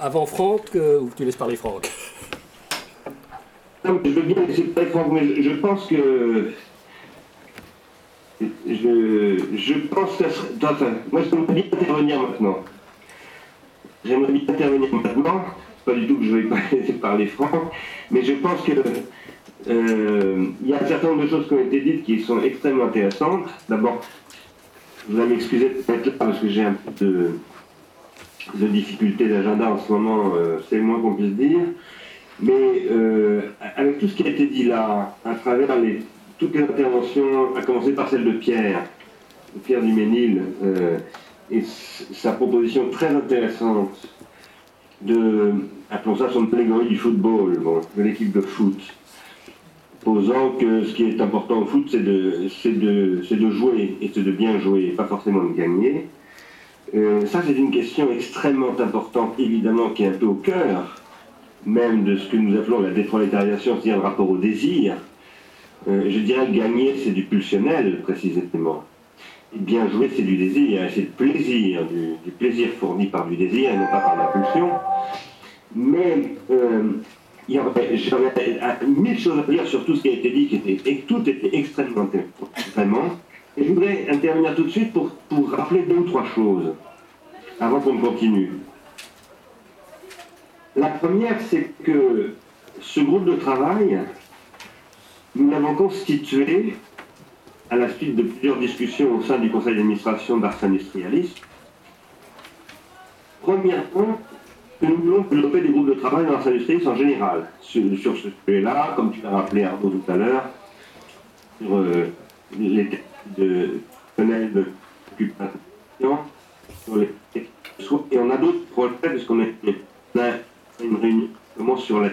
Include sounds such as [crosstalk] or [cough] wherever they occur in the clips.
avant, Franck ou tu laisses parler Franck Je veux bien laisser parler Franck, mais je pense que. Je, je pense que. Enfin, moi, j'aimerais bien intervenir maintenant. J'aimerais bien intervenir maintenant. Pas du tout que je vais [laughs] pas laisser parler Franck, mais je pense que. Euh, il y a un certain nombre de choses qui ont été dites qui sont extrêmement intéressantes. D'abord, vous allez m'excuser d'être là parce que j'ai un peu de, de difficultés d'agenda en ce moment, euh, c'est le moins qu'on puisse dire. Mais euh, avec tout ce qui a été dit là, à travers toutes les interventions, à commencer par celle de Pierre, Pierre Duménil, euh, et sa proposition très intéressante de, appelons ça son allégorie du football, de l'équipe de foot, posant que ce qui est important au foot, c'est de, de jouer, et c'est de bien jouer, pas forcément de gagner. Euh, ça, c'est une question extrêmement importante, évidemment, qui est un peu au cœur même de ce que nous appelons la déprolétarisation, c'est-à-dire le rapport au désir. Euh, je dirais gagner, c'est du pulsionnel, précisément. Bien jouer, c'est du désir, c'est du plaisir, du, plaisir fourni par du désir et non pas par la pulsion. Mais euh, j'aurais mille choses à dire sur tout ce qui a été dit, qui était, et tout était extrêmement vraiment. Et je voudrais intervenir tout de suite pour, rappeler deux ou trois choses, avant qu'on continue. La première, c'est que ce groupe de travail, nous l'avons constitué à la suite de plusieurs discussions au sein du conseil d'administration d'Ars Industrialis. Premièrement, que nous voulons développer des groupes de travail dans Industrialis en général. Sur, ce sujet-là, comme tu l'as rappelé Arnaud tout à l'heure, sur euh, les de personnel d'occupation, sur les et on a d'autres projets, puisqu'on a une réunion comment sur la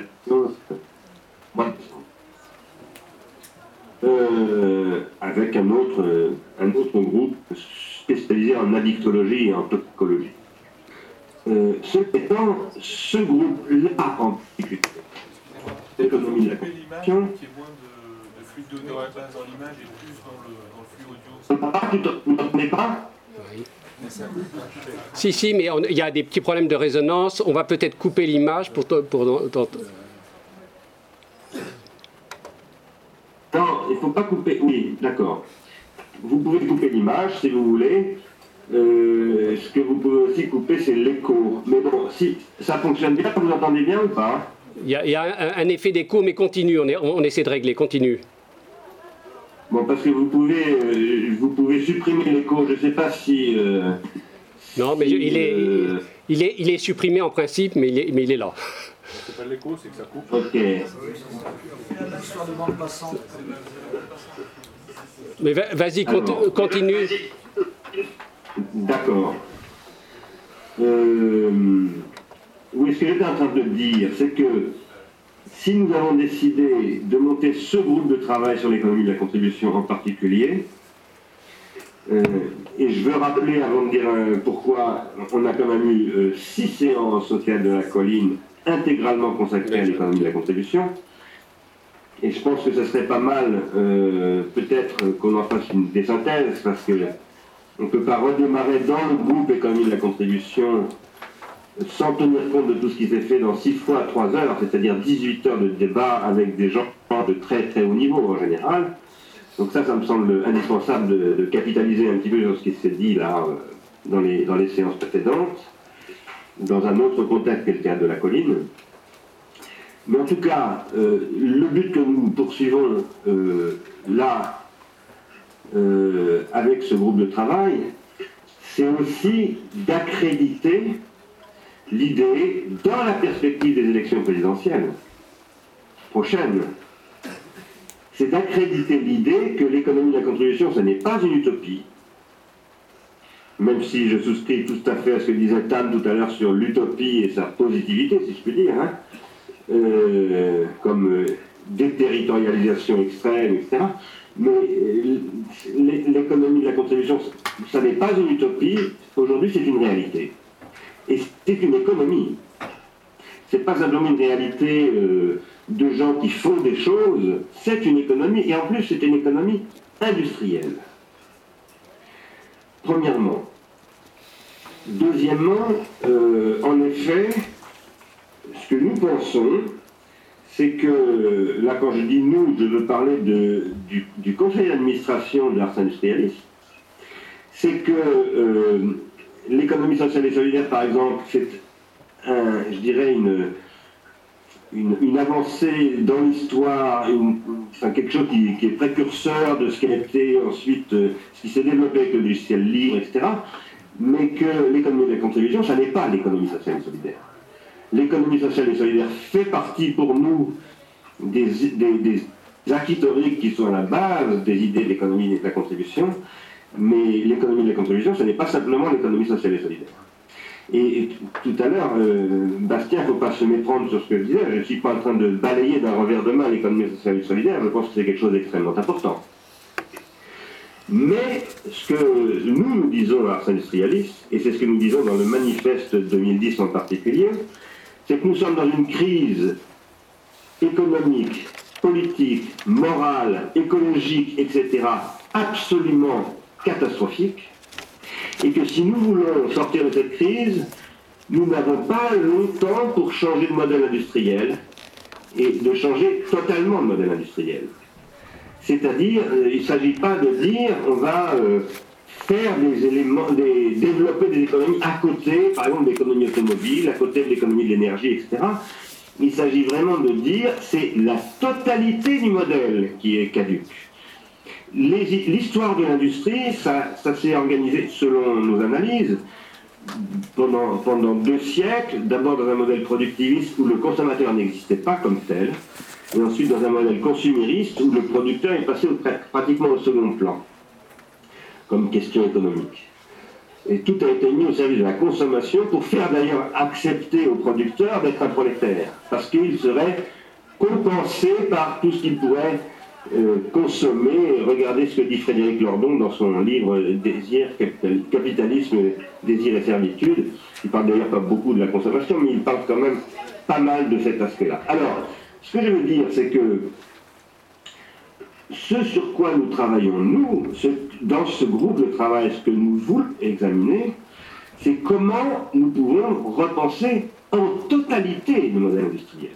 euh, avec un autre, un autre groupe spécialisé en addictologie et en toxicologie. Euh, ce étant, ce groupe-là en particulier, l'économie de la est de, flux de données dans l'image et plus dans le, dans le flux audio. Vous n'entendez pas si, si, mais il y a des petits problèmes de résonance. On va peut-être couper l'image pour... pour, non, il ne faut pas couper. Oui, d'accord. Vous pouvez couper l'image si vous voulez. Euh, ce que vous pouvez aussi couper, c'est l'écho. Mais bon, si ça fonctionne bien, vous entendez bien ou pas? Il y a, un, effet d'écho, mais continue. On, on essaie de régler. Continue. Bon, parce que vous pouvez, euh, vous pouvez supprimer l'écho. Je ne sais pas si. Euh, non, mais il, est, euh, il, est, il est supprimé en principe, mais il est, mais il est là. C'est pas l'écho, c'est que ça coupe. Ok. Mais vas-y, continue. D'accord. oui, ce que j'étais en train de dire, c'est que si nous avons décidé de monter ce groupe de travail sur l'économie de la contribution en particulier, euh, et je veux rappeler, avant de dire euh, pourquoi, on a quand même eu euh, six séances au de la colline intégralement consacrées à l'économie de la contribution. Et je pense que ce serait pas mal, peut-être, qu'on en fasse une des synthèses, parce qu'on ne peut pas redémarrer dans le groupe économie de la contribution sans tenir compte de tout ce qui s'est fait dans 6 fois 3 heures, c'est-à-dire 18 heures de débat avec des gens de très très haut niveau en général. Donc ça, ça me semble indispensable de, capitaliser un petit peu sur ce qui s'est dit là euh, dans les, dans les séances précédentes, dans un autre contexte que le théâtre de la colline. Mais en tout cas, euh, le but que nous poursuivons euh, là, avec ce groupe de travail, c'est aussi d'accréditer l'idée, dans la perspective des élections présidentielles prochaines, c'est d'accréditer l'idée que l'économie de la contribution, ce n'est pas une utopie, même si je souscris tout à fait à ce que disait Tam tout à l'heure sur l'utopie et sa positivité, si je puis dire, hein, euh, comme euh, déterritorialisation extrême, etc. Mais euh, l'économie de la contribution, ça n'est pas une utopie, aujourd'hui c'est une réalité. Et c'est une économie. Ce n'est pas simplement une réalité euh, de gens qui font des choses, c'est une économie, et en plus c'est une économie industrielle. Premièrement. Deuxièmement, euh, en effet, ce que nous pensons, c'est que, là quand je dis nous, je veux parler du, conseil d'administration de l'Ars Industrialis, c'est que euh, l'économie sociale et solidaire, par exemple, c'est, je dirais, une, une, avancée dans l'histoire, quelque chose qui, est précurseur de ce qui a été ensuite, euh, ce qui s'est développé avec le logiciel libre, etc. Mais que l'économie de la contribution, ça n'est pas l'économie sociale et solidaire. L'économie sociale et solidaire fait partie pour nous des, des, acquis qui sont à la base des idées de l'économie de la contribution, mais l'économie de la contribution, ce n'est pas simplement l'économie sociale et solidaire. Et, tout à l'heure, euh, Bastien, il ne faut pas se méprendre sur ce que je disais. Je ne suis pas en train de balayer d'un revers de main l'économie sociale et solidaire. Je pense que c'est quelque chose d'extrêmement important. Mais ce que nous, nous disons à Ars Industrialis, et c'est ce que nous disons dans le manifeste 2010 en particulier, c'est que nous sommes dans une crise économique, politique, morale, écologique, etc., absolument catastrophique, et que si nous voulons sortir de cette crise, nous n'avons pas longtemps pour changer de modèle industriel et de changer totalement de modèle industriel. C'est-à-dire, euh, il ne s'agit pas de dire on va euh, faire des éléments, des, développer des économies à côté, par exemple l'économie automobile, à côté de l'économie de l'énergie, etc. Il s'agit vraiment de dire c'est la totalité du modèle qui est caduque. L'histoire de l'industrie, ça, s'est organisé selon nos analyses pendant, deux siècles, d'abord dans un modèle productiviste où le consommateur n'existait pas comme tel, et ensuite dans un modèle consumériste où le producteur est passé pratiquement au second plan, comme question économique. Et tout a été mis au service de la consommation pour faire d'ailleurs accepter au producteur d'être un prolétaire, parce qu'il serait compensé par tout ce qu'il pourrait consommer. Regardez ce que dit Frédéric Lordon dans son livre Désir, capitalisme, désir et servitude. Il parle d'ailleurs pas beaucoup de la consommation, mais il parle quand même pas mal de cet aspect-là. Alors, ce que je veux dire, c'est que ce sur quoi nous travaillons, nous, dans ce groupe de travail, ce que nous voulons examiner, c'est comment nous pouvons repenser en totalité le modèle industriel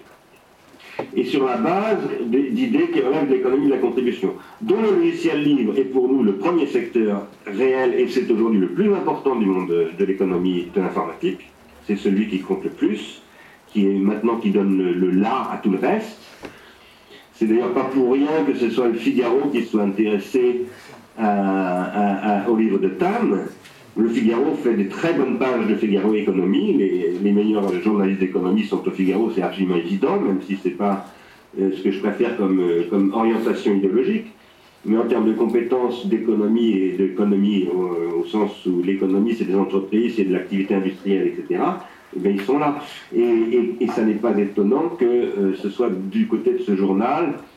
et sur la base d'idées qui relèvent de l'économie de la contribution, dont le logiciel libre est pour nous le premier secteur réel et c'est aujourd'hui le plus important du monde de, l'économie de l'informatique. C'est celui qui compte le plus, qui est maintenant qui donne le, là à tout le reste. C'est d'ailleurs pas pour rien que ce soit le Figaro qui soit intéressé au livre de Tam, le Figaro fait des très bonnes pages de Figaro Économie. Les, meilleurs journalistes d'économie sont au Figaro, c'est absolument évident, même si ce n'est pas euh, ce que je préfère comme, euh, comme, orientation idéologique. Mais en termes de compétences d'économie et d'économie au, sens où l'économie c'est des entreprises, c'est de l'activité industrielle, etc., eh bien, ils sont là. Et, ça n'est pas étonnant que euh, ce soit du côté de ce journal euh,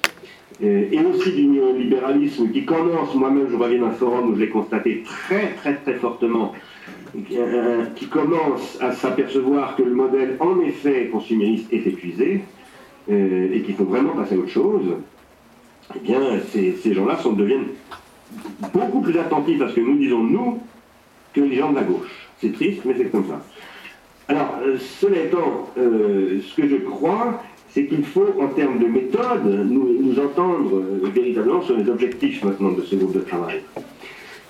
et aussi du néolibéralisme qui commence, moi-même je reviens d'un forum où je l'ai constaté très très très fortement, euh, qui commence à s'apercevoir que le modèle en effet consumériste est épuisé euh, et qu'il faut vraiment passer à autre chose, eh bien ces, ces gens-là deviennent beaucoup plus attentifs à ce que nous disons nous que les gens de la gauche. C'est triste, mais c'est comme ça. Alors, cela étant, ce que je crois, c'est qu'il faut, en termes de méthode, nous, entendre euh, véritablement sur les objectifs maintenant de ce groupe de travail.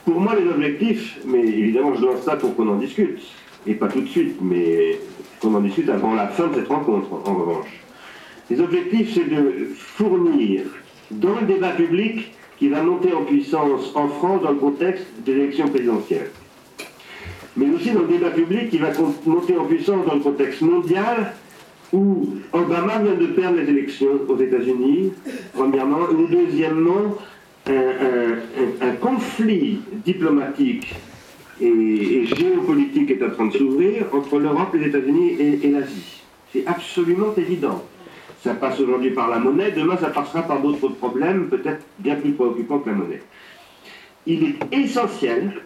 Pour moi, les objectifs, mais évidemment, je lance ça pour qu'on en discute, et pas tout de suite, mais qu'on en discute avant la fin de cette rencontre, en revanche. Les objectifs, c'est de fournir dans le débat public qui va monter en puissance en France dans le contexte des élections présidentielles, mais aussi dans le débat public qui va monter en puissance dans le contexte mondial où Obama vient de perdre les élections aux États-Unis, premièrement, ou deuxièmement, un, conflit diplomatique et, géopolitique est en train de s'ouvrir entre l'Europe, les États-Unis et, et l'Asie. C'est absolument évident. Ça passe aujourd'hui par la monnaie, demain ça passera par d'autres problèmes, peut-être bien plus préoccupants que la monnaie. Il est essentiel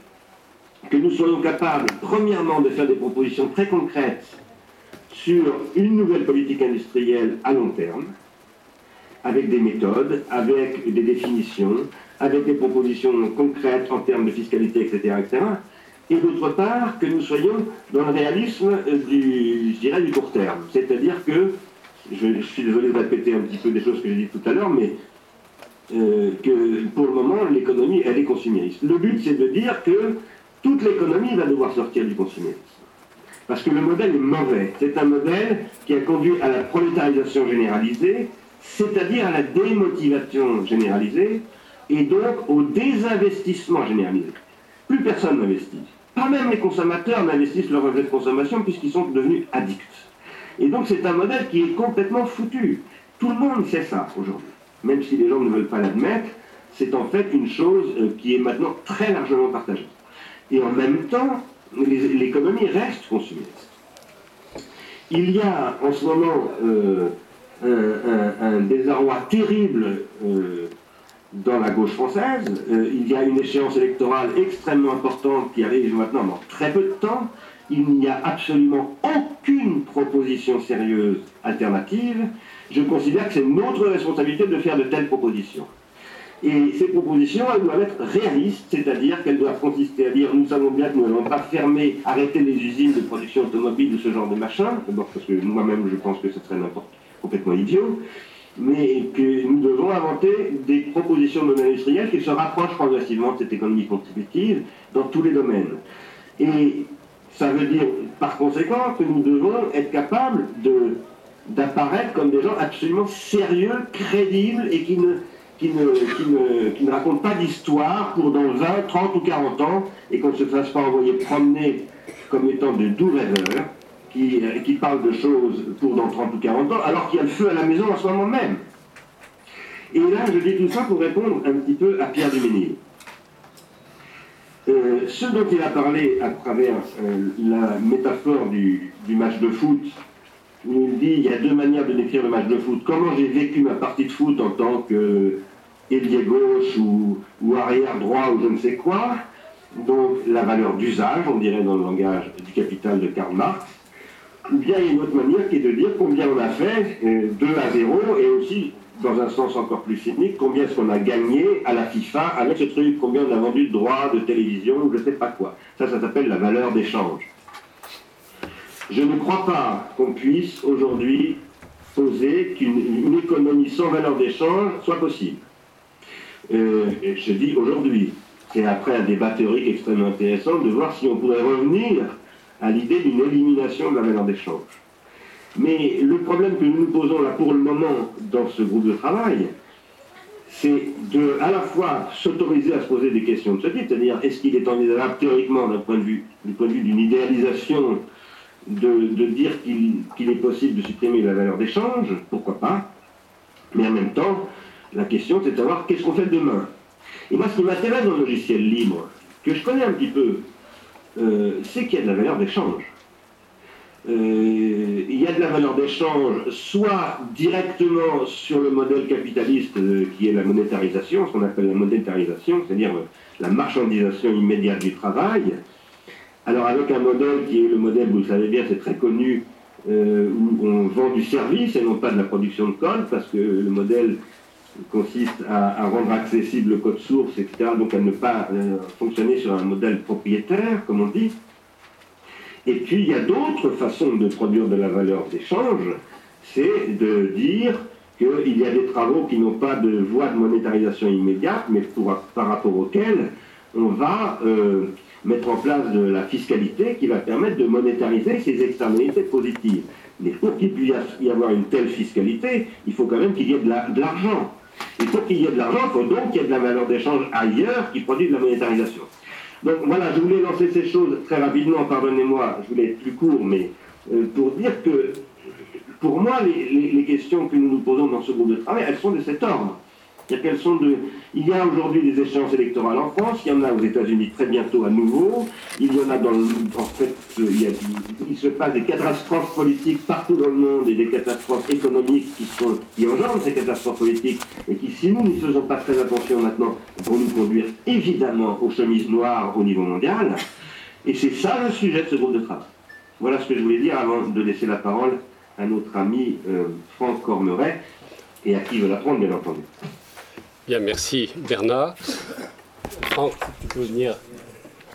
que nous soyons capables, premièrement, de faire des propositions très concrètes sur une nouvelle politique industrielle à long terme, avec des méthodes, avec des définitions, avec des propositions concrètes en termes de fiscalité, etc. etc. et d'autre part que nous soyons dans le réalisme du, je dirais, du court terme. C'est-à-dire que, je, suis désolé de répéter un petit peu des choses que j'ai dites tout à l'heure, mais euh, que pour le moment, l'économie, elle est consumériste. Le but, c'est de dire que toute l'économie va devoir sortir du consumérisme. Parce que le modèle est mauvais. C'est un modèle qui a conduit à la prolétarisation généralisée, c'est-à-dire à la démotivation généralisée, et donc au désinvestissement généralisé. Plus personne n'investit. Pas même les consommateurs n'investissent leur objet de consommation puisqu'ils sont devenus addicts. Et donc c'est un modèle qui est complètement foutu. Tout le monde sait ça aujourd'hui. Même si les gens ne veulent pas l'admettre, c'est en fait une chose euh, qui est maintenant très largement partagée. Et en même temps, l'économie reste consumériste. Il y a en ce moment euh, un, désarroi terrible euh, dans la gauche française. Euh, il y a une échéance électorale extrêmement importante qui arrive maintenant dans très peu de temps. Il n'y a absolument aucune proposition sérieuse alternative. Je considère que c'est notre responsabilité de faire de telles propositions. Et ces propositions, elles doivent être réalistes, c'est-à-dire qu'elles doivent consister à dire nous savons bien que nous n'allons pas fermer, arrêter les usines de production automobile ou ce genre de machin, d'abord parce que moi-même je pense que ce serait n'importe complètement idiot, mais que nous devons inventer des propositions de industrielles qui se rapprochent progressivement de cette économie contributive dans tous les domaines. Et ça veut dire, par conséquent, que nous devons être capables d'apparaître comme des gens absolument sérieux, crédibles et qui ne, qui ne, racontent pas d'histoire pour dans 20, 30 ou 40 ans et qu'on ne se fasse pas envoyer promener comme étant de doux rêveurs qui, euh, qui parle de choses pour dans 30 ou 40 ans, alors qu'il y a le feu à la maison en ce moment même. Et là, je dis tout ça pour répondre un petit peu à Pierre Duménil. Euh, ce dont il a parlé à travers euh, la métaphore du, match de foot, il dit il y a deux manières de décrire le match de foot. Comment j'ai vécu ma partie de foot en tant que ailier gauche ou, arrière droit ou je ne sais quoi. Donc la valeur d'usage, on dirait dans le langage du capital de Karl Marx. Ou bien il y a une autre manière qui est de dire combien on a fait, 2 euh, à 0, et aussi, dans un sens encore plus cynique, combien est-ce qu'on a gagné à la FIFA avec ce truc, combien on a vendu de droits de télévision, je ne sais pas quoi. Ça, ça s'appelle la valeur d'échange. Je ne crois pas qu'on puisse aujourd'hui poser qu'une économie sans valeur d'échange soit possible. Euh, je dis aujourd'hui. C'est après un débat théorique extrêmement intéressant de voir si on pourrait revenir à l'idée d'une élimination de la valeur d'échange. Mais le problème que nous nous posons là pour le moment dans ce groupe de travail, c'est de à la fois s'autoriser à se poser des questions de ce type, c'est-à-dire est-ce qu'il est envisageable théoriquement d'un point de vue point de vue d'une idéalisation de, dire qu'il est possible de supprimer la valeur d'échange, pourquoi pas, mais en même temps, la question c'est de savoir qu'est-ce qu'on fait demain. Et moi ce qui m'intéresse dans le logiciel libre, que je connais un petit peu, euh, c'est qu'il y a de la valeur d'échange. Euh, il y a de la valeur d'échange soit directement sur le modèle capitaliste euh, qui est la monétarisation, ce qu'on appelle la monétarisation, c'est-à-dire la marchandisation immédiate du travail. Alors avec un modèle qui est le modèle, vous le savez bien, c'est très connu, où on vend du service et non pas de la production de code, parce que le modèle consiste à, rendre accessible le code source, etc., donc à ne pas euh, fonctionner sur un modèle propriétaire, comme on dit. Et puis il y a d'autres façons de produire de la valeur d'échange, c'est de dire qu'il y a des travaux qui n'ont pas de voie de monétarisation immédiate, mais par rapport auxquels on va euh, mettre en place de la fiscalité qui va permettre de monétariser ces externalités positives. Mais pour qu'il puisse y avoir une telle fiscalité, il faut quand même qu'il y ait de l'argent. Il faut qu'il y ait de l'argent, il faut donc qu'il y ait de la valeur d'échange ailleurs qui produit de la monétarisation. Donc voilà, je voulais lancer ces choses très rapidement, pardonnez-moi, je voulais être plus court, mais euh, pour dire que pour moi, les, questions que nous nous posons dans ce groupe de travail, elles sont de cet ordre. Il. Il y a aujourd'hui des échéances électorales en France, il y en a aux États-Unis très bientôt à nouveau, il y en a dans le... En fait, il, se passe des catastrophes politiques partout dans le monde et des catastrophes économiques qui, sont, engendrent ces catastrophes politiques et qui, si nous ne faisons pas très attention maintenant, vont nous conduire évidemment aux chemises noires au niveau mondial. Et c'est ça le sujet de ce groupe de travail. Voilà ce que je voulais dire avant de laisser la parole à notre ami euh, Franck Cormeret et à qui veut la prendre, bien entendu. Bien, merci Bernard. Franck, tu peux venir